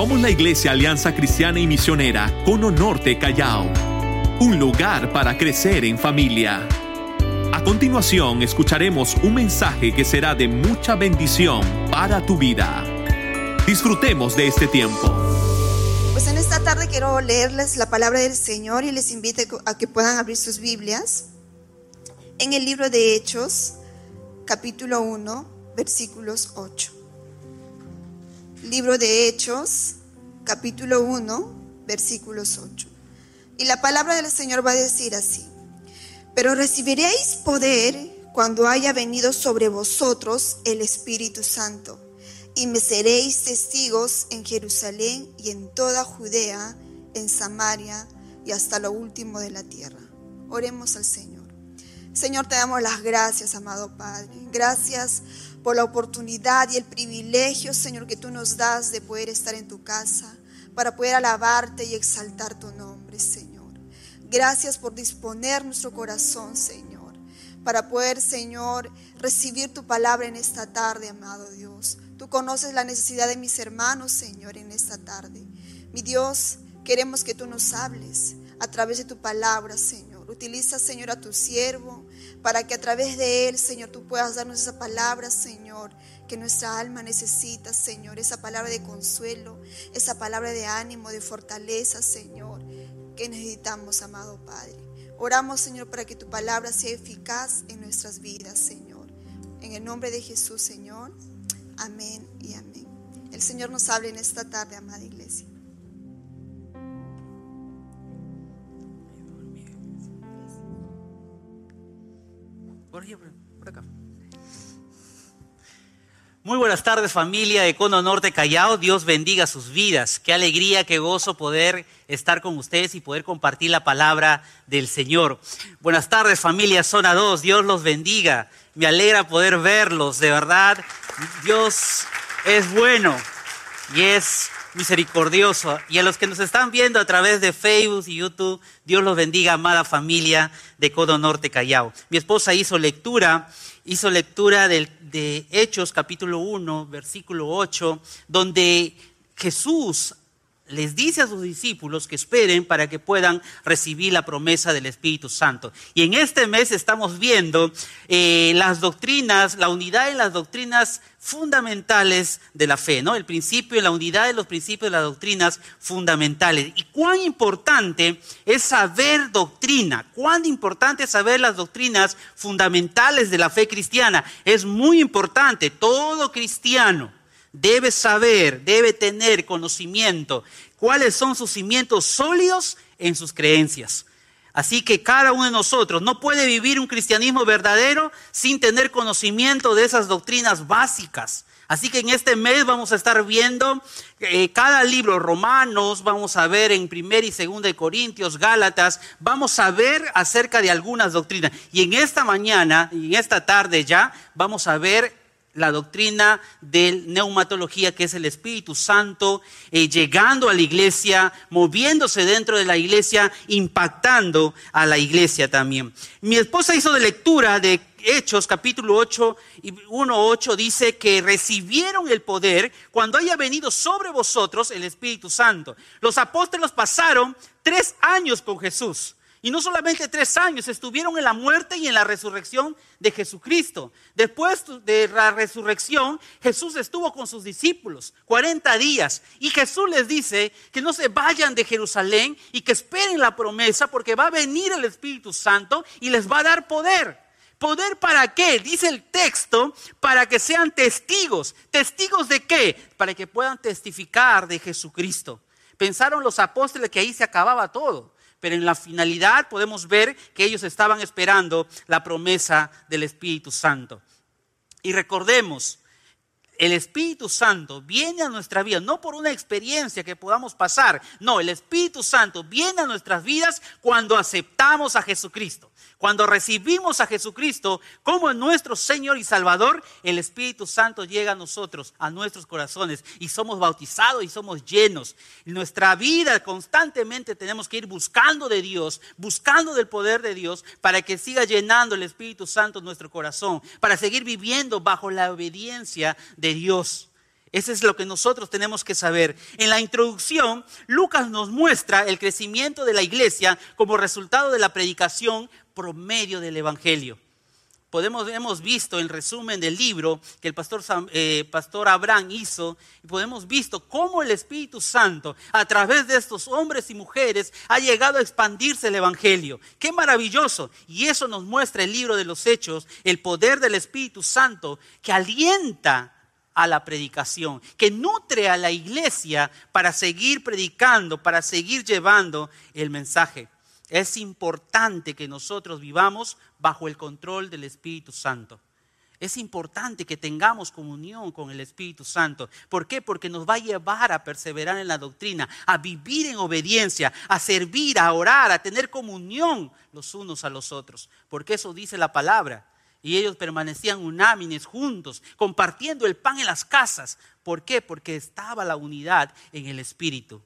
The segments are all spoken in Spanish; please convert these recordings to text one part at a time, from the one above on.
Somos la Iglesia Alianza Cristiana y Misionera Cono Norte Callao, un lugar para crecer en familia. A continuación escucharemos un mensaje que será de mucha bendición para tu vida. Disfrutemos de este tiempo. Pues en esta tarde quiero leerles la palabra del Señor y les invito a que puedan abrir sus Biblias en el libro de Hechos, capítulo 1, versículos 8 libro de Hechos, capítulo 1, versículos 8. Y la palabra del Señor va a decir así, pero recibiréis poder cuando haya venido sobre vosotros el Espíritu Santo, y me seréis testigos en Jerusalén y en toda Judea, en Samaria y hasta lo último de la tierra. Oremos al Señor. Señor, te damos las gracias, amado Padre. Gracias por la oportunidad y el privilegio, Señor, que tú nos das de poder estar en tu casa, para poder alabarte y exaltar tu nombre, Señor. Gracias por disponer nuestro corazón, Señor, para poder, Señor, recibir tu palabra en esta tarde, amado Dios. Tú conoces la necesidad de mis hermanos, Señor, en esta tarde. Mi Dios, queremos que tú nos hables a través de tu palabra, Señor. Utiliza, Señor, a tu siervo para que a través de Él, Señor, tú puedas darnos esa palabra, Señor, que nuestra alma necesita, Señor, esa palabra de consuelo, esa palabra de ánimo, de fortaleza, Señor, que necesitamos, amado Padre. Oramos, Señor, para que tu palabra sea eficaz en nuestras vidas, Señor. En el nombre de Jesús, Señor. Amén y amén. El Señor nos hable en esta tarde, amada iglesia. Muy buenas tardes familia de Cono Norte Callao, Dios bendiga sus vidas, qué alegría, qué gozo poder estar con ustedes y poder compartir la palabra del Señor. Buenas tardes familia Zona 2, Dios los bendiga, me alegra poder verlos, de verdad, Dios es bueno y es misericordioso. Y a los que nos están viendo a través de Facebook y YouTube, Dios los bendiga, amada familia de Codo Norte Callao. Mi esposa hizo lectura, hizo lectura de Hechos capítulo 1, versículo 8, donde Jesús les dice a sus discípulos que esperen para que puedan recibir la promesa del Espíritu Santo. Y en este mes estamos viendo eh, las doctrinas, la unidad en las doctrinas fundamentales de la fe, ¿no? El principio, la unidad de los principios de las doctrinas fundamentales. Y cuán importante es saber doctrina, cuán importante es saber las doctrinas fundamentales de la fe cristiana. Es muy importante, todo cristiano debe saber, debe tener conocimiento cuáles son sus cimientos sólidos en sus creencias. Así que cada uno de nosotros no puede vivir un cristianismo verdadero sin tener conocimiento de esas doctrinas básicas. Así que en este mes vamos a estar viendo eh, cada libro, Romanos, vamos a ver en 1 y 2 de Corintios, Gálatas, vamos a ver acerca de algunas doctrinas. Y en esta mañana y en esta tarde ya vamos a ver la doctrina de neumatología, que es el Espíritu Santo, eh, llegando a la iglesia, moviéndose dentro de la iglesia, impactando a la iglesia también. Mi esposa hizo de lectura de Hechos capítulo 8 y 1.8 dice que recibieron el poder cuando haya venido sobre vosotros el Espíritu Santo. Los apóstoles pasaron tres años con Jesús. Y no solamente tres años, estuvieron en la muerte y en la resurrección de Jesucristo. Después de la resurrección, Jesús estuvo con sus discípulos 40 días. Y Jesús les dice que no se vayan de Jerusalén y que esperen la promesa porque va a venir el Espíritu Santo y les va a dar poder. ¿Poder para qué? Dice el texto, para que sean testigos. ¿Testigos de qué? Para que puedan testificar de Jesucristo. Pensaron los apóstoles que ahí se acababa todo pero en la finalidad podemos ver que ellos estaban esperando la promesa del Espíritu Santo. Y recordemos, el Espíritu Santo viene a nuestra vida, no por una experiencia que podamos pasar, no, el Espíritu Santo viene a nuestras vidas cuando aceptamos a Jesucristo. Cuando recibimos a Jesucristo como nuestro Señor y Salvador, el Espíritu Santo llega a nosotros, a nuestros corazones, y somos bautizados y somos llenos. En nuestra vida constantemente tenemos que ir buscando de Dios, buscando del poder de Dios, para que siga llenando el Espíritu Santo nuestro corazón, para seguir viviendo bajo la obediencia de Dios. Eso es lo que nosotros tenemos que saber. En la introducción, Lucas nos muestra el crecimiento de la iglesia como resultado de la predicación promedio del Evangelio. Podemos, hemos visto en resumen del libro que el pastor, eh, pastor Abraham hizo, y podemos visto cómo el Espíritu Santo, a través de estos hombres y mujeres, ha llegado a expandirse el Evangelio. ¡Qué maravilloso! Y eso nos muestra el libro de los Hechos, el poder del Espíritu Santo que alienta a la predicación, que nutre a la iglesia para seguir predicando, para seguir llevando el mensaje. Es importante que nosotros vivamos bajo el control del Espíritu Santo. Es importante que tengamos comunión con el Espíritu Santo. ¿Por qué? Porque nos va a llevar a perseverar en la doctrina, a vivir en obediencia, a servir, a orar, a tener comunión los unos a los otros. Porque eso dice la palabra. Y ellos permanecían unámines juntos, compartiendo el pan en las casas. ¿Por qué? Porque estaba la unidad en el Espíritu.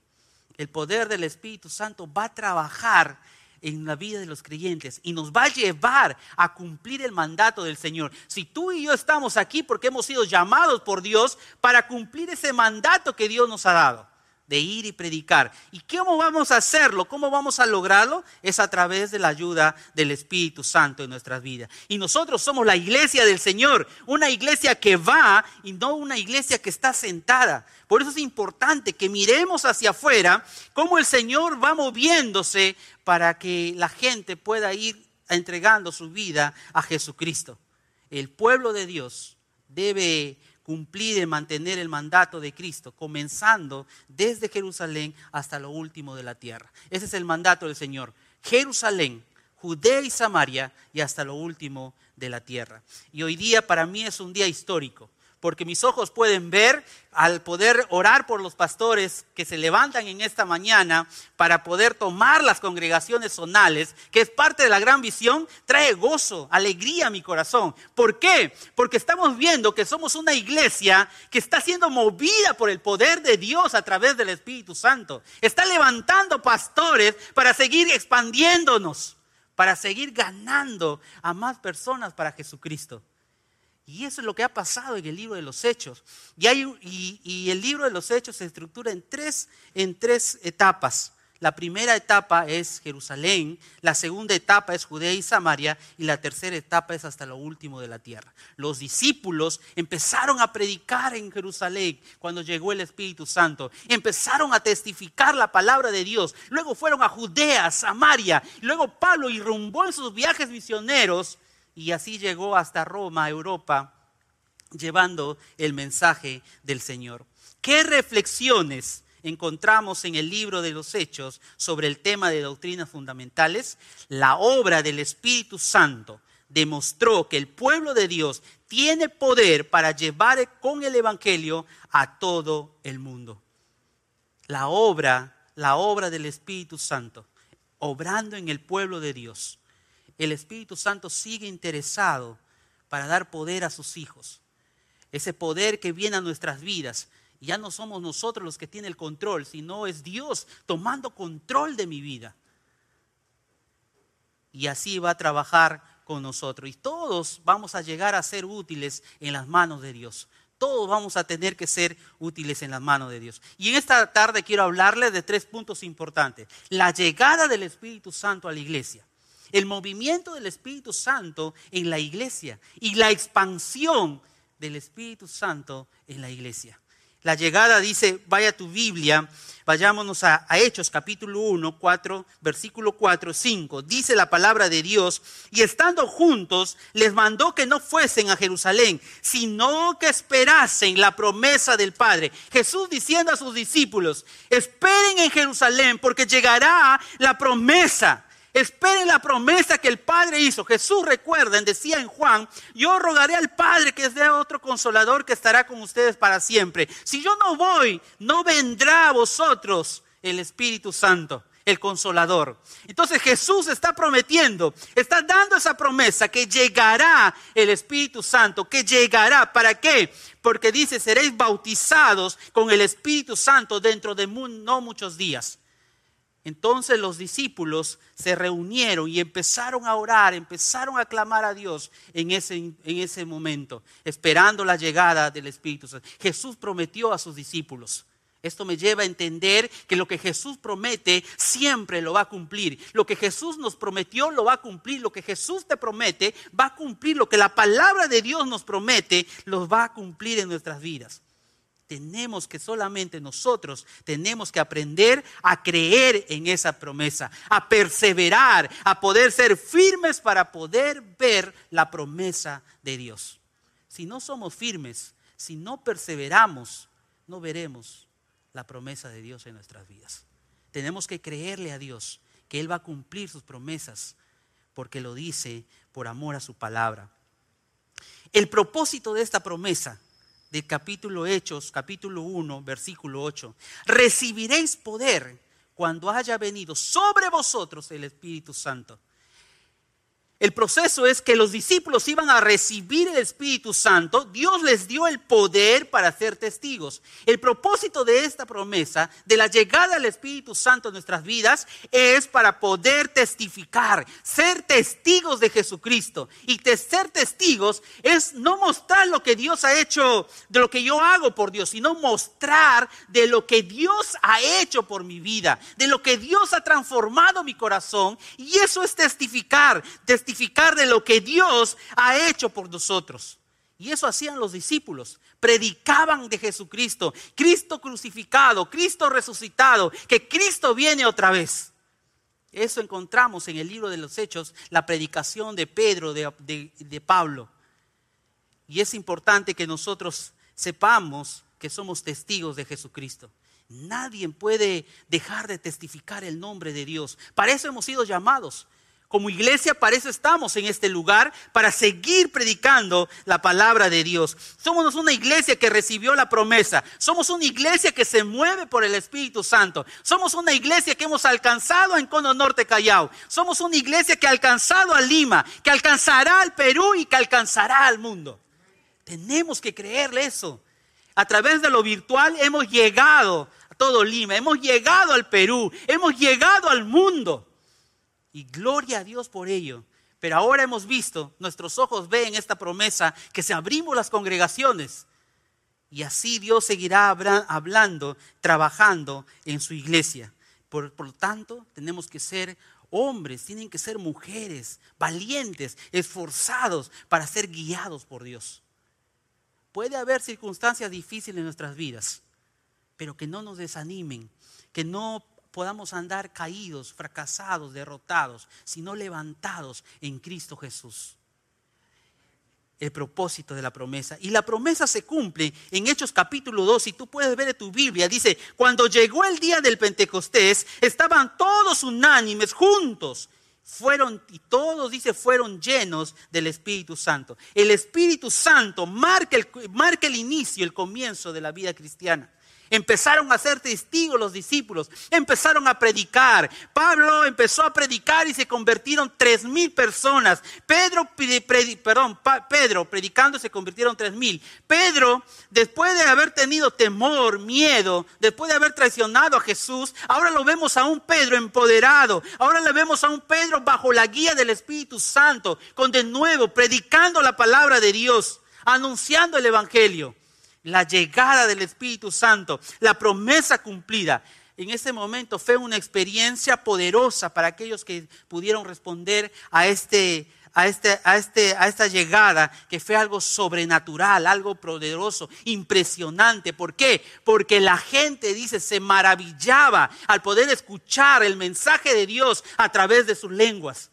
El poder del Espíritu Santo va a trabajar en la vida de los creyentes y nos va a llevar a cumplir el mandato del Señor. Si tú y yo estamos aquí porque hemos sido llamados por Dios para cumplir ese mandato que Dios nos ha dado de ir y predicar. ¿Y cómo vamos a hacerlo? ¿Cómo vamos a lograrlo? Es a través de la ayuda del Espíritu Santo en nuestras vidas. Y nosotros somos la iglesia del Señor, una iglesia que va y no una iglesia que está sentada. Por eso es importante que miremos hacia afuera cómo el Señor va moviéndose para que la gente pueda ir entregando su vida a Jesucristo. El pueblo de Dios debe cumplir y mantener el mandato de Cristo, comenzando desde Jerusalén hasta lo último de la tierra. Ese es el mandato del Señor. Jerusalén, Judea y Samaria y hasta lo último de la tierra. Y hoy día para mí es un día histórico porque mis ojos pueden ver al poder orar por los pastores que se levantan en esta mañana para poder tomar las congregaciones zonales, que es parte de la gran visión, trae gozo, alegría a mi corazón. ¿Por qué? Porque estamos viendo que somos una iglesia que está siendo movida por el poder de Dios a través del Espíritu Santo. Está levantando pastores para seguir expandiéndonos, para seguir ganando a más personas para Jesucristo. Y eso es lo que ha pasado en el libro de los Hechos. Y, el libro de los Hechos se estructura en tres, en tres etapas. La primera etapa es Jerusalén, la segunda etapa es Judea y Samaria y la tercera etapa es hasta lo último de la tierra. Los discípulos empezaron a predicar en Jerusalén cuando llegó el Espíritu Santo, empezaron a testificar la palabra de Dios, luego fueron a Judea, Samaria, luego Pablo irrumbó en sus viajes misioneros y así llegó hasta Roma, Europa, llevando el mensaje del Señor. ¿Qué reflexiones encontramos en el libro de los Hechos sobre el tema de doctrinas fundamentales? La obra del Espíritu Santo demostró que el pueblo de Dios tiene poder para llevar con el Evangelio a todo el mundo. La obra, la obra del Espíritu Santo, obrando en el pueblo de Dios el Espíritu Santo sigue interesado para dar poder a sus hijos. Ese poder que viene a nuestras vidas. Ya no somos nosotros los que tienen el control, sino es Dios tomando control de mi vida. Y así va a trabajar con nosotros. Y todos vamos a llegar a ser útiles en las manos de Dios. Todos vamos a tener que ser útiles en las manos de Dios. Y en esta tarde quiero hablarles de tres puntos importantes. La llegada del Espíritu Santo a la iglesia el movimiento del Espíritu Santo en la iglesia y la expansión del Espíritu Santo en la iglesia. La llegada dice, vaya tu Biblia, vayámonos a, Hechos capítulo 1, 4, versículo 4, 5. Dice la palabra de Dios, y estando juntos les mandó que no fuesen a Jerusalén, sino que esperasen la promesa del Padre. Jesús diciendo a sus discípulos, esperen en Jerusalén porque llegará la promesa Esperen la promesa que el Padre hizo. Jesús, recuerden, decía en Juan, yo rogaré al Padre que es de otro consolador que estará con ustedes para siempre. Si yo no voy, no vendrá a vosotros el Espíritu Santo el consolador. Entonces Jesús está prometiendo, está dando esa promesa que llegará el Espíritu Santo, que llegará. ¿Para qué? Porque dice, seréis bautizados con el Espíritu Santo dentro de no muchos días. Entonces los discípulos se reunieron y empezaron a orar, empezaron a clamar a Dios en ese, en ese momento, esperando la llegada del Espíritu Santo. Jesús prometió a sus discípulos. Esto me lleva a entender que lo que Jesús promete siempre lo va a cumplir. Lo que Jesús nos prometió lo va a cumplir. Lo que Jesús te promete va a cumplir. Lo que la palabra de Dios nos promete lo va a cumplir en nuestras vidas tenemos que solamente nosotros tenemos que aprender a creer en esa promesa, a perseverar, a poder ser firmes para poder ver la promesa de Dios. Si no somos firmes, si no perseveramos, no veremos la promesa de Dios en nuestras vidas. Tenemos que creerle a Dios que Él va a cumplir sus promesas porque lo dice por amor a su palabra. El propósito de esta promesa del capítulo Hechos, capítulo 1, versículo 8. Recibiréis poder cuando haya venido sobre vosotros el Espíritu Santo el proceso es que los discípulos iban a recibir el Espíritu Santo. Dios les dio el poder para ser testigos. El propósito de esta promesa, de la llegada del Espíritu Santo en nuestras vidas, es para poder testificar, ser testigos de Jesucristo. Y ser testigos es no mostrar lo que Dios ha hecho, de lo que yo hago por Dios, sino mostrar de lo que Dios ha hecho por mi vida, de lo que Dios ha transformado mi corazón. Y eso es testificar. testificar de lo que Dios ha hecho por nosotros. Y eso hacían los discípulos. Predicaban de Jesucristo, Cristo crucificado, Cristo resucitado, que Cristo viene otra vez. Eso encontramos en el libro de los Hechos, la predicación de Pedro, de, de Pablo. Y es importante que nosotros sepamos que somos testigos de Jesucristo. Nadie puede dejar de testificar el nombre de Dios. Para eso hemos sido llamados. Como iglesia, para eso estamos en este lugar, para seguir predicando la palabra de Dios. Somos una iglesia que recibió la promesa. Somos una iglesia que se mueve por el Espíritu Santo. Somos una iglesia que hemos alcanzado en Cono Norte Callao. Somos una iglesia que ha alcanzado a Lima, que alcanzará al Perú y que alcanzará al mundo. Tenemos que creerle eso. A través de lo virtual hemos llegado a todo Lima, hemos llegado al Perú, hemos llegado al mundo. Y gloria a Dios por ello. Pero ahora hemos visto, nuestros ojos ven esta promesa, que se abrimos las congregaciones. Y así Dios seguirá hablando, trabajando en su iglesia. Por, por lo tanto, tenemos que ser hombres, tienen que ser mujeres, valientes, esforzados para ser guiados por Dios. Puede haber circunstancias difíciles en nuestras vidas, pero que no nos desanimen, que no podamos andar caídos, fracasados, derrotados, sino levantados en Cristo Jesús. El propósito de la promesa. Y la promesa se cumple en Hechos capítulo 2, si tú puedes ver en tu Biblia, dice, cuando llegó el día del Pentecostés, estaban todos unánimes juntos fueron, y todos dice, fueron llenos del Espíritu Santo. El Espíritu Santo marca el, marca el inicio, el comienzo de la vida cristiana. Empezaron a ser testigos los discípulos, empezaron a predicar. Pablo empezó a predicar y se convirtieron tres mil personas. Pedro, perdón, Pedro predicando se convirtieron tres mil. Pedro, después de haber tenido temor, miedo, después de haber traicionado a Jesús, ahora lo vemos a un Pedro empoderado. Ahora le vemos a un Pedro bajo la guía del Espíritu Santo, con de nuevo predicando la palabra de Dios, anunciando el Evangelio la llegada del Espíritu Santo, la promesa cumplida. En ese momento fue una experiencia poderosa para aquellos que pudieron responder a, este, a, este, a, este, a esta llegada, que fue algo sobrenatural, algo poderoso, impresionante. ¿Por qué? Porque la gente, dice, se maravillaba al poder escuchar el mensaje de Dios a través de sus lenguas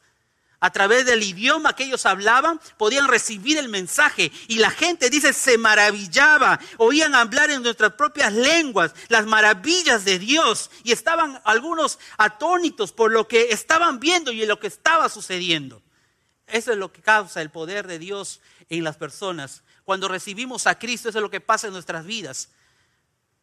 a través del idioma que ellos hablaban, podían recibir el mensaje. Y la gente, dice, se maravillaba, oían hablar en nuestras propias lenguas las maravillas de Dios. Y estaban algunos atónitos por lo que estaban viendo y lo que estaba sucediendo. Eso es lo que causa el poder de Dios en las personas. Cuando recibimos a Cristo, eso es lo que pasa en nuestras vidas.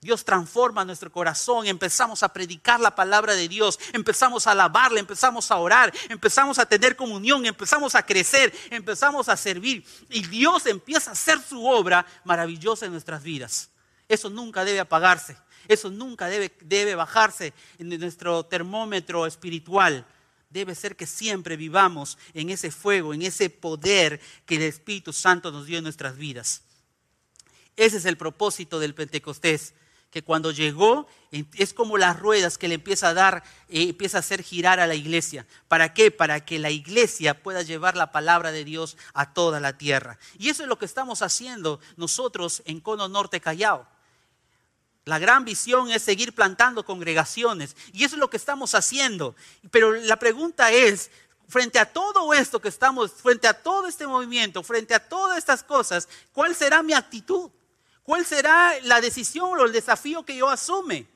Dios transforma nuestro corazón, empezamos a predicar la palabra de Dios, empezamos a alabarle, empezamos a orar, empezamos a tener comunión, empezamos a crecer, empezamos a servir y Dios empieza a hacer su obra maravillosa en nuestras vidas. Eso nunca debe apagarse. Eso nunca debe, debe bajarse en nuestro termómetro espiritual. Debe ser que siempre vivamos en ese fuego, en ese poder que el Espíritu Santo nos dio en nuestras vidas. Ese es el propósito del Pentecostés, que cuando llegó es como las ruedas que le empieza a dar, eh, empieza a hacer girar a la iglesia. ¿Para qué? Para que la iglesia pueda llevar la palabra de Dios a toda la tierra. Y eso es lo que estamos haciendo nosotros en Cono Norte Callao. La gran visión es seguir plantando congregaciones y eso es lo que estamos haciendo. Pero la pregunta es, frente a todo esto que estamos, frente a todo este movimiento, frente a todas estas cosas, ¿cuál será mi actitud? ¿Cuál será la decisión o el desafío que yo asume?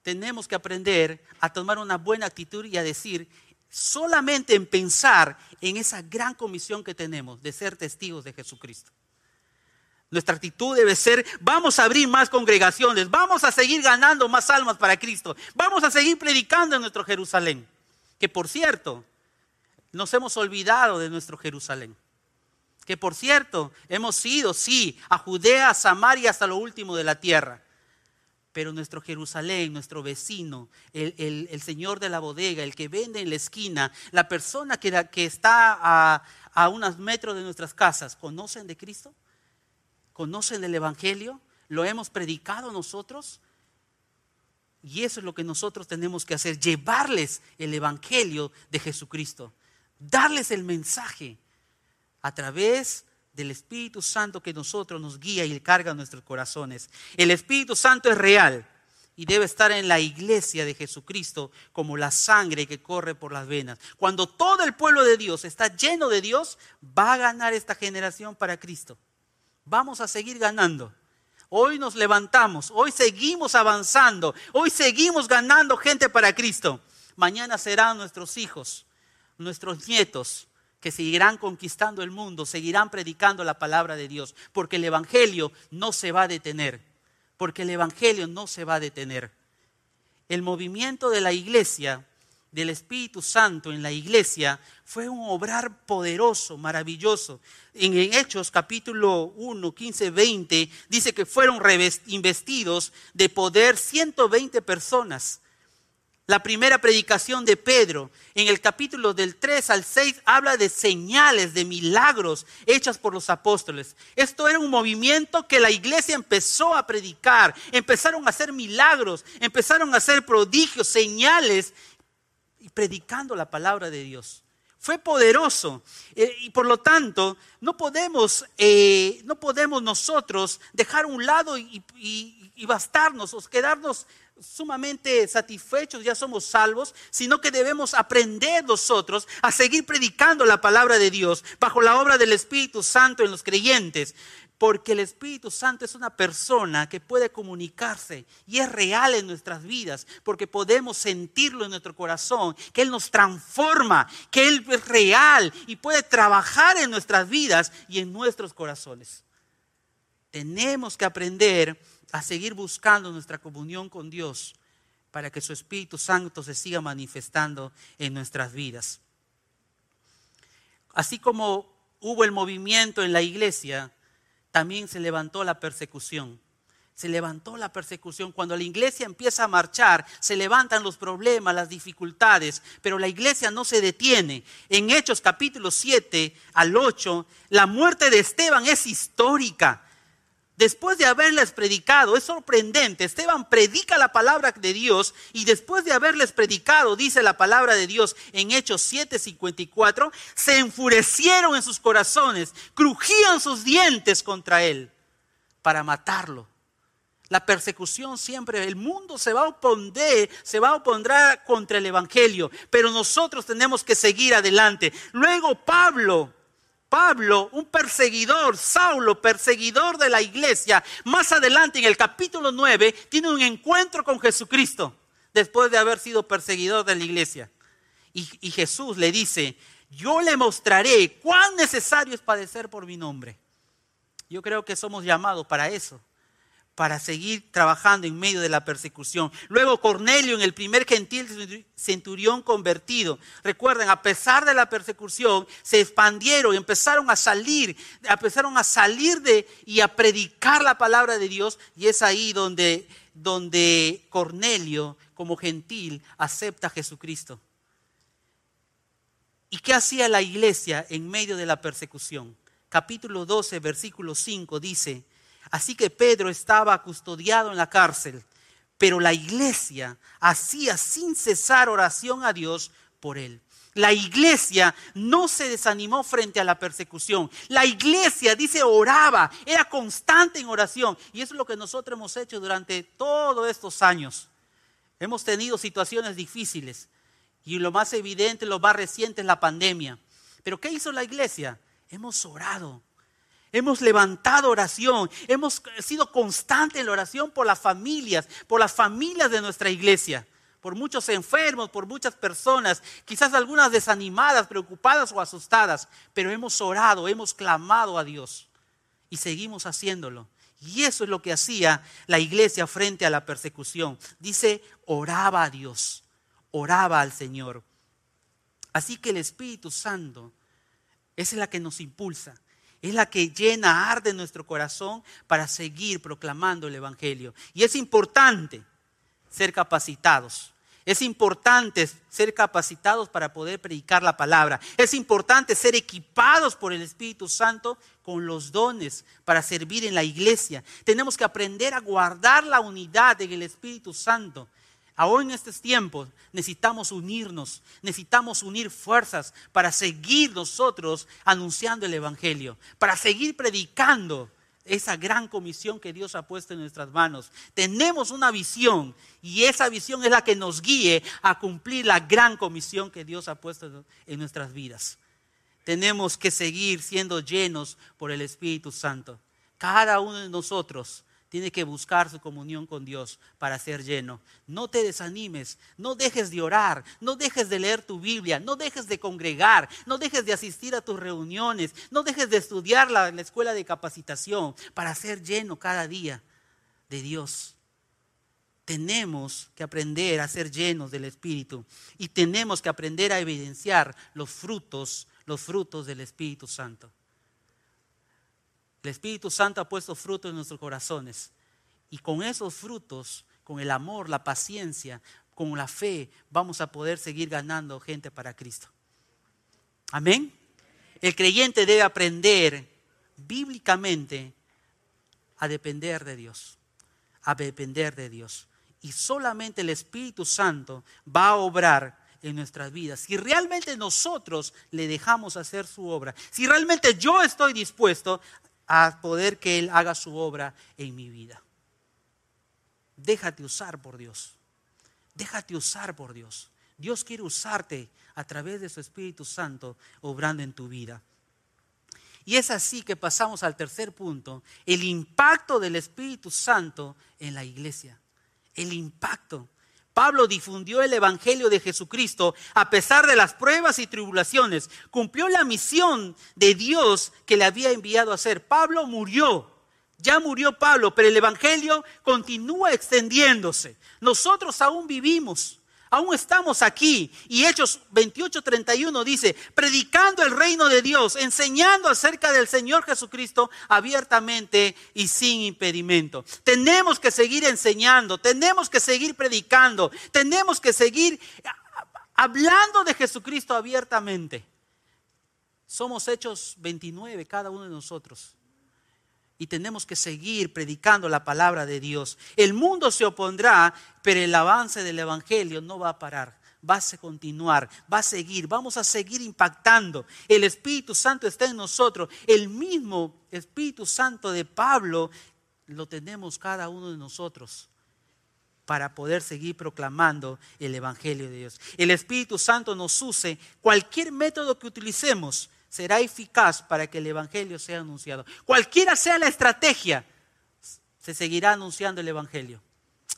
Tenemos que aprender a tomar una buena actitud y a decir, solamente en pensar en esa gran comisión que tenemos de ser testigos de Jesucristo. Nuestra actitud debe ser, vamos a abrir más congregaciones, vamos a seguir ganando más almas para Cristo, vamos a seguir predicando en nuestro Jerusalén. Que por cierto, nos hemos olvidado de nuestro Jerusalén. Que por cierto, hemos ido, sí, a Judea, a Samaria, hasta lo último de la tierra. Pero nuestro Jerusalén, nuestro vecino, el, señor de la bodega, el que vende en la esquina, la persona que, que está a, a unos metros de nuestras casas, ¿conocen de Cristo? conocen el Evangelio, lo hemos predicado nosotros. Y eso es lo que nosotros tenemos que hacer, llevarles el Evangelio de Jesucristo, darles el mensaje a través del Espíritu Santo que nosotros nos guía y carga nuestros corazones. El Espíritu Santo es real y debe estar en la iglesia de Jesucristo como la sangre que corre por las venas. Cuando todo el pueblo de Dios está lleno de Dios, va a ganar esta generación para Cristo vamos a seguir ganando. Hoy nos levantamos, hoy seguimos avanzando, hoy seguimos ganando gente para Cristo. Mañana serán nuestros hijos, nuestros nietos, que seguirán conquistando el mundo, seguirán predicando la palabra de Dios, porque el Evangelio no se va a detener, porque el Evangelio no se va a detener. El movimiento de la iglesia del Espíritu Santo en la iglesia fue un obrar poderoso, maravilloso. En Hechos capítulo 1, 15, 20 dice que fueron investidos de poder 120 personas. La primera predicación de Pedro, en el capítulo del 3 al 6, habla de señales, de milagros hechas por los apóstoles. Esto era un movimiento que la iglesia empezó a predicar, empezaron a hacer milagros, empezaron a hacer prodigios, señales y predicando la palabra de Dios. Fue poderoso eh, y por lo tanto no podemos, eh, no podemos nosotros dejar un lado y, y bastarnos o quedarnos sumamente satisfechos, ya somos salvos, sino que debemos aprender nosotros a seguir predicando la palabra de Dios bajo la obra del Espíritu Santo en los creyentes. Porque el Espíritu Santo es una persona que puede comunicarse y es real en nuestras vidas, porque podemos sentirlo en nuestro corazón, que Él nos transforma, que Él es real y puede trabajar en nuestras vidas y en nuestros corazones. Tenemos que aprender a seguir buscando nuestra comunión con Dios para que su Espíritu Santo se siga manifestando en nuestras vidas. Así como hubo el movimiento en la iglesia, también se levantó la persecución. Se levantó la persecución. Cuando la iglesia empieza a marchar, se levantan los problemas, las dificultades, pero la iglesia no se detiene. En Hechos capítulo 7 al 8, la muerte de Esteban es histórica después de haberles predicado, es sorprendente, Esteban predica la palabra de Dios y después de haberles predicado, dice la palabra de Dios en Hechos 7:54, se enfurecieron en sus corazones, crujían sus dientes contra él para matarlo. La persecución siempre, el mundo se va a oponer, se va a oponer contra el Evangelio, pero nosotros tenemos que seguir adelante. Luego Pablo Pablo, un perseguidor, Saulo, perseguidor de la iglesia, más adelante en el capítulo 9, tiene un encuentro con Jesucristo después de haber sido perseguidor de la iglesia. Y, y, Jesús le dice, yo le mostraré cuán necesario es padecer por mi nombre. Yo creo que somos llamados para eso, para seguir trabajando en medio de la persecución. Luego Cornelio, en el primer gentil centurión convertido, recuerden, a pesar de la persecución, se expandieron, empezaron a salir, empezaron a salir de y a predicar la palabra de Dios, y es ahí donde, donde Cornelio, como gentil, acepta a Jesucristo. ¿Y qué hacía la iglesia en medio de la persecución? Capítulo 12, versículo 5 dice, Así que Pedro estaba custodiado en la cárcel, pero la iglesia hacía sin cesar oración a Dios por él. La iglesia no se desanimó frente a la persecución. La iglesia, dice, oraba, era constante en oración. Y eso es lo que nosotros hemos hecho durante todos estos años. Hemos tenido situaciones difíciles. Y lo más evidente, lo más reciente es la pandemia. Pero ¿qué hizo la iglesia? Hemos orado. Hemos levantado oración, hemos sido constantes en la oración por las familias, por las familias de nuestra iglesia, por muchos enfermos, por muchas personas, quizás algunas desanimadas, preocupadas o asustadas, pero hemos orado, hemos clamado a Dios y seguimos haciéndolo. Y eso es lo que hacía la iglesia frente a la persecución. Dice, oraba a Dios, oraba al Señor. Así que el Espíritu Santo es la que nos impulsa es la que llena, arde nuestro corazón para seguir proclamando el Evangelio. Y es importante ser capacitados. Es importante ser capacitados para poder predicar la palabra. Es importante ser equipados por el Espíritu Santo con los dones para servir en la iglesia. Tenemos que aprender a guardar la unidad en el Espíritu Santo Aún en estos tiempos necesitamos unirnos, necesitamos unir fuerzas para seguir nosotros anunciando el Evangelio, para seguir predicando esa gran comisión que Dios ha puesto en nuestras manos. Tenemos una visión y esa visión es la que nos guíe a cumplir la gran comisión que Dios ha puesto en nuestras vidas. Tenemos que seguir siendo llenos por el Espíritu Santo. Cada uno de nosotros tiene que buscar su comunión con Dios para ser lleno. No te desanimes, no dejes de orar, no dejes de leer tu Biblia, no dejes de congregar, no dejes de asistir a tus reuniones, no dejes de estudiar la, la escuela de capacitación para ser lleno cada día de Dios. Tenemos que aprender a ser llenos del Espíritu y tenemos que aprender a evidenciar los frutos, los frutos del Espíritu Santo. El Espíritu Santo ha puesto frutos en nuestros corazones. Y con esos frutos, con el amor, la paciencia, con la fe, vamos a poder seguir ganando gente para Cristo. Amén. El creyente debe aprender bíblicamente a depender de Dios, a depender de Dios. Y solamente el Espíritu Santo va a obrar en nuestras vidas. Si realmente nosotros le dejamos hacer su obra, si realmente yo estoy dispuesto a poder que Él haga su obra en mi vida. Déjate usar por Dios. Déjate usar por Dios. Dios quiere usarte a través de su Espíritu Santo obrando en tu vida. Y es así que pasamos al tercer punto, el impacto del Espíritu Santo en la iglesia. El impacto. Pablo difundió el Evangelio de Jesucristo a pesar de las pruebas y tribulaciones. Cumplió la misión de Dios que le había enviado a hacer. Pablo murió. Ya murió Pablo, pero el Evangelio continúa extendiéndose. Nosotros aún vivimos. Aún estamos aquí. Y Hechos 28:31 dice, predicando el reino de Dios, enseñando acerca del Señor Jesucristo abiertamente y sin impedimento. Tenemos que seguir enseñando, tenemos que seguir predicando, tenemos que seguir hablando de Jesucristo abiertamente. Somos Hechos 29, cada uno de nosotros y tenemos que seguir predicando la palabra de Dios. El mundo se opondrá, pero el avance del Evangelio no va a parar. Va a continuar, va a seguir, vamos a seguir impactando. El Espíritu Santo está en nosotros. El mismo Espíritu Santo de Pablo lo tenemos cada uno de nosotros para poder seguir proclamando el Evangelio de Dios. El Espíritu Santo nos use cualquier método que utilicemos será eficaz para que el Evangelio sea anunciado. Cualquiera sea la estrategia, se seguirá anunciando el Evangelio.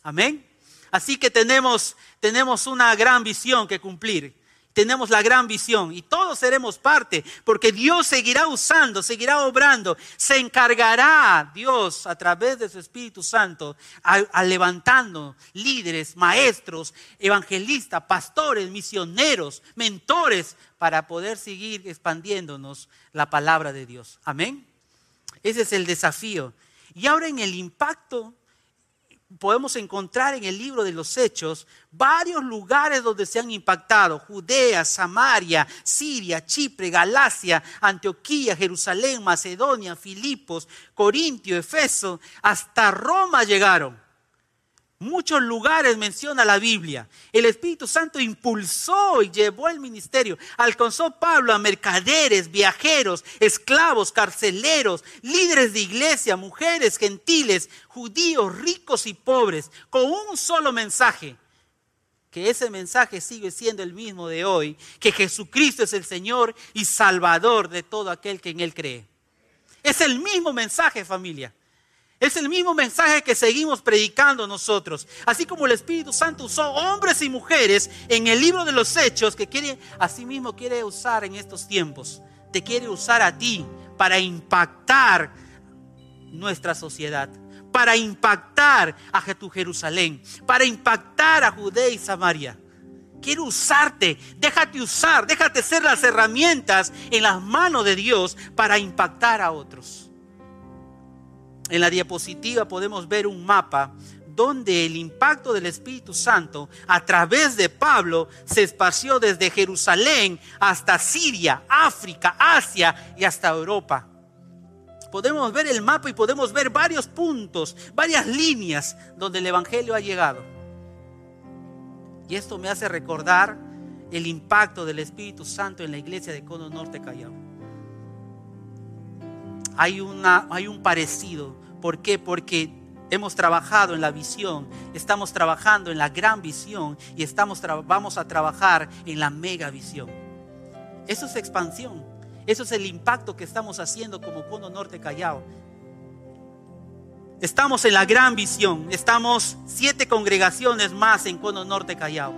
Amén. Así que tenemos, tenemos una gran visión que cumplir. Tenemos la gran visión y todos seremos parte, porque Dios seguirá usando, seguirá obrando, se encargará Dios a través de su Espíritu Santo a, levantando líderes, maestros, evangelistas, pastores, misioneros, mentores, para poder seguir expandiéndonos la palabra de Dios. Amén. Ese es el desafío. Y ahora en el impacto podemos encontrar en el libro de los Hechos varios lugares donde se han impactado. Judea, Samaria, Siria, Chipre, Galacia, Antioquía, Jerusalén, Macedonia, Filipos, Corintio, Efeso, hasta Roma llegaron. Muchos lugares menciona la Biblia. El Espíritu Santo impulsó y llevó el ministerio. Alcanzó Pablo a mercaderes, viajeros, esclavos, carceleros, líderes de iglesia, mujeres, gentiles, judíos, ricos y pobres, con un solo mensaje. Que ese mensaje sigue siendo el mismo de hoy, que Jesucristo es el Señor y Salvador de todo aquel que en Él cree. Es el mismo mensaje, familia. Es el mismo mensaje que seguimos predicando nosotros. Así como el Espíritu Santo usó hombres y mujeres en el libro de los hechos que quiere, así mismo quiere usar en estos tiempos. Te quiere usar a ti para impactar nuestra sociedad, para impactar a tu Jerusalén, para impactar a Judea y Samaria. Quiere usarte, déjate usar, déjate ser las herramientas en las manos de Dios para impactar a otros. En la diapositiva podemos ver un mapa donde el impacto del Espíritu Santo a través de Pablo se esparció desde Jerusalén hasta Siria, África, Asia y hasta Europa. Podemos ver el mapa y podemos ver varios puntos, varias líneas donde el Evangelio ha llegado. Y esto me hace recordar el impacto del Espíritu Santo en la iglesia de Cono Norte Callao. Hay, una, hay un parecido ¿Por qué? Porque hemos trabajado en la visión, estamos trabajando en la gran visión y estamos vamos a trabajar en la mega visión. Eso es expansión. Eso es el impacto que estamos haciendo como Cono Norte Callao. Estamos en la gran visión. Estamos siete congregaciones más en Cono Norte Callao.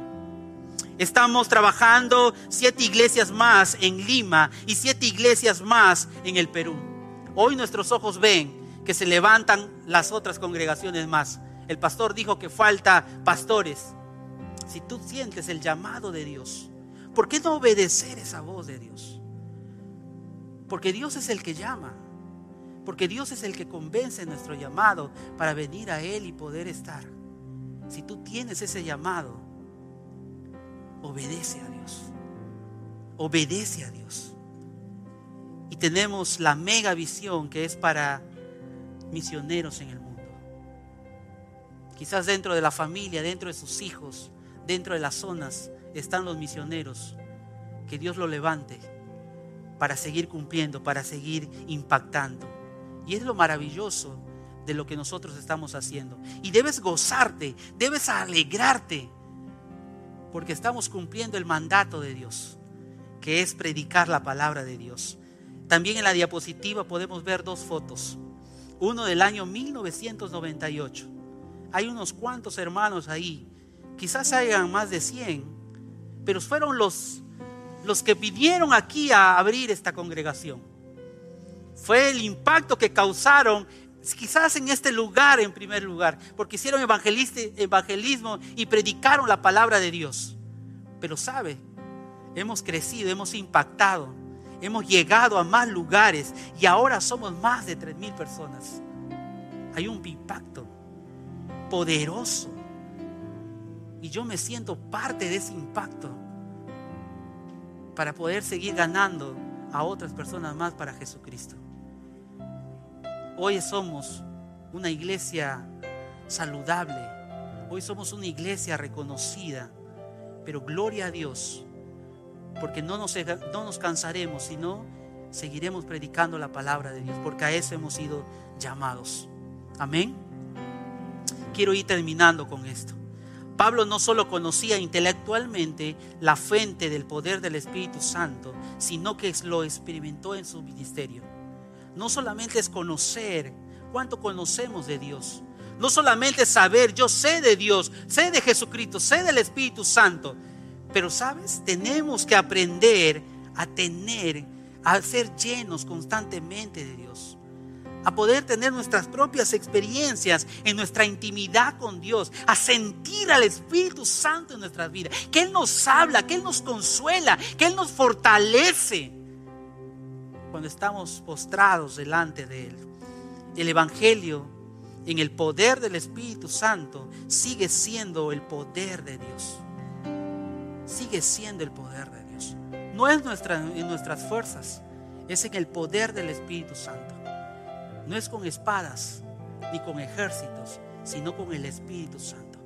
Estamos trabajando siete iglesias más en Lima y siete iglesias más en el Perú. Hoy nuestros ojos ven que se levantan las otras congregaciones más. El pastor dijo que falta pastores. Si tú sientes el llamado de Dios, ¿por qué no obedecer esa voz de Dios? Porque Dios es el que llama. Porque Dios es el que convence nuestro llamado para venir a Él y poder estar. Si tú tienes ese llamado, obedece a Dios. Obedece a Dios. Y tenemos la mega visión que es para misioneros en el mundo. Quizás dentro de la familia, dentro de sus hijos, dentro de las zonas están los misioneros. Que Dios lo levante para seguir cumpliendo, para seguir impactando. Y es lo maravilloso de lo que nosotros estamos haciendo. Y debes gozarte, debes alegrarte, porque estamos cumpliendo el mandato de Dios, que es predicar la palabra de Dios. También en la diapositiva podemos ver dos fotos uno del año 1998. Hay unos cuantos hermanos ahí, quizás hayan más de 100, pero fueron los, los que vinieron aquí a abrir esta congregación. Fue el impacto que causaron quizás en este lugar en primer lugar, porque hicieron evangelismo y predicaron la palabra de Dios. Pero sabe, hemos crecido, hemos impactado Hemos llegado a más lugares y ahora somos más de tres mil personas. Hay un impacto poderoso. Y yo me siento parte de ese impacto para poder seguir ganando a otras personas más para Jesucristo. Hoy somos una iglesia saludable. Hoy somos una iglesia reconocida. Pero gloria a Dios porque no nos, no nos cansaremos, sino seguiremos predicando la palabra de Dios, porque a eso hemos sido llamados. Amén. Quiero ir terminando con esto. Pablo no solo conocía intelectualmente la fuente del poder del Espíritu Santo, sino que lo experimentó en su ministerio. No solamente es conocer cuánto conocemos de Dios, no solamente saber, yo sé de Dios, sé de Jesucristo, sé del Espíritu Santo, Pero sabes, tenemos que aprender a tener, a ser llenos constantemente de Dios a poder tener nuestras propias experiencias en nuestra intimidad con Dios, a sentir al Espíritu Santo en nuestras vidas, que Él nos habla, que Él nos consuela, que Él nos fortalece cuando estamos postrados delante de Él. El Evangelio en el poder del Espíritu Santo sigue siendo el poder de Dios. Sigue siendo el poder de Dios. No es nuestra, en nuestras fuerzas, es en el poder del Espíritu Santo. No es con espadas ni con ejércitos, sino con el Espíritu Santo.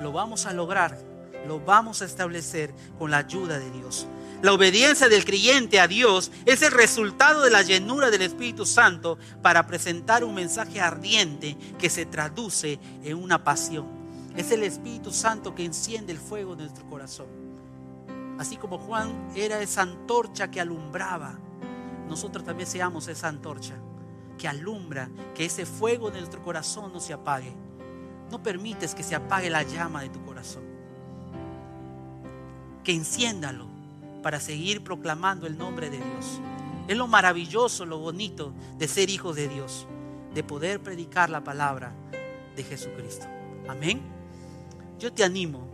Lo vamos a lograr, lo vamos a establecer con la ayuda de Dios. La obediencia del creyente a Dios es el resultado de la llenura del Espíritu Santo para presentar un mensaje ardiente que se traduce en una pasión. Es el Espíritu Santo que enciende el fuego de nuestro corazón. Así como Juan era esa antorcha que alumbraba, nosotros también seamos esa antorcha que alumbra, que ese fuego de nuestro corazón no se apague. No permites que se apague la llama de tu corazón. Que enciéndalo para seguir proclamando el nombre de Dios. Es lo maravilloso, lo bonito de ser hijos de Dios, de poder predicar la palabra de Jesucristo. Amén. Yo te animo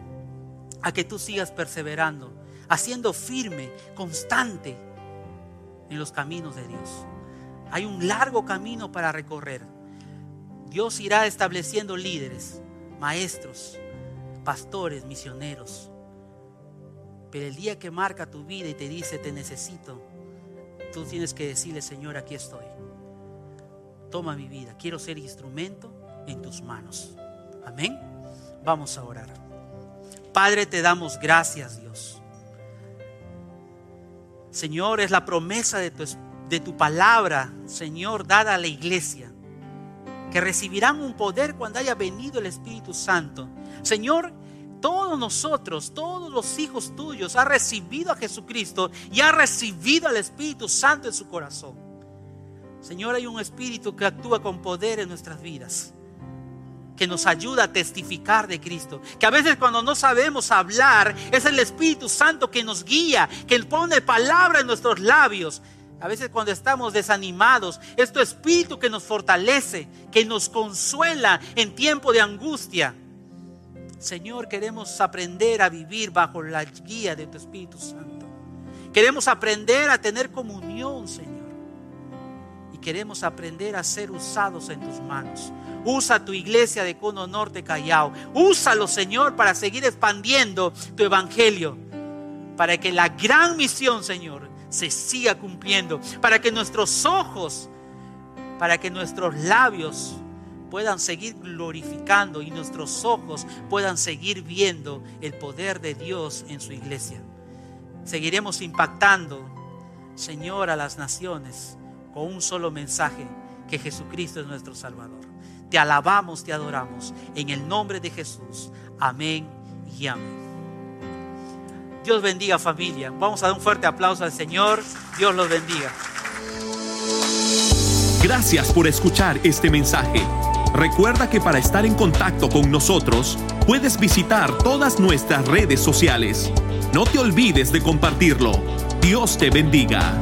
a que tú sigas perseverando, haciendo firme, constante en los caminos de Dios. Hay un largo camino para recorrer. Dios irá estableciendo líderes, maestros, pastores, misioneros. Pero el día que marca tu vida y te dice, te necesito, tú tienes que decirle, Señor, aquí estoy. Toma mi vida, quiero ser instrumento en tus manos. Amén. Vamos a orar. Padre, te damos gracias, Dios. Señor, es la promesa de tu, de tu palabra, Señor, dada a la iglesia, que recibirán un poder cuando haya venido el Espíritu Santo. Señor, todos nosotros, todos los hijos tuyos, han recibido a Jesucristo y han recibido al Espíritu Santo en su corazón. Señor, hay un Espíritu que actúa con poder en nuestras vidas, que nos ayuda a testificar de Cristo. Que a veces cuando no sabemos hablar, es el Espíritu Santo que nos guía, que pone palabra en nuestros labios. A veces cuando estamos desanimados, es tu Espíritu que nos fortalece, que nos consuela en tiempo de angustia. Señor, queremos aprender a vivir bajo la guía de tu Espíritu Santo. Queremos aprender a tener comunión, Señor. Queremos aprender a ser usados en tus manos. Usa tu iglesia de Cono Norte Callao. Úsalo, Señor, para seguir expandiendo tu evangelio. Para que la gran misión, Señor, se siga cumpliendo. Para que nuestros ojos, para que nuestros labios puedan seguir glorificando y nuestros ojos puedan seguir viendo el poder de Dios en su iglesia. Seguiremos impactando, Señor, a las naciones con un solo mensaje, que Jesucristo es nuestro Salvador. Te alabamos, te adoramos. En el nombre de Jesús. Amén y amén. Dios bendiga familia. Vamos a dar un fuerte aplauso al Señor. Dios los bendiga. Gracias por escuchar este mensaje. Recuerda que para estar en contacto con nosotros, puedes visitar todas nuestras redes sociales. No te olvides de compartirlo. Dios te bendiga.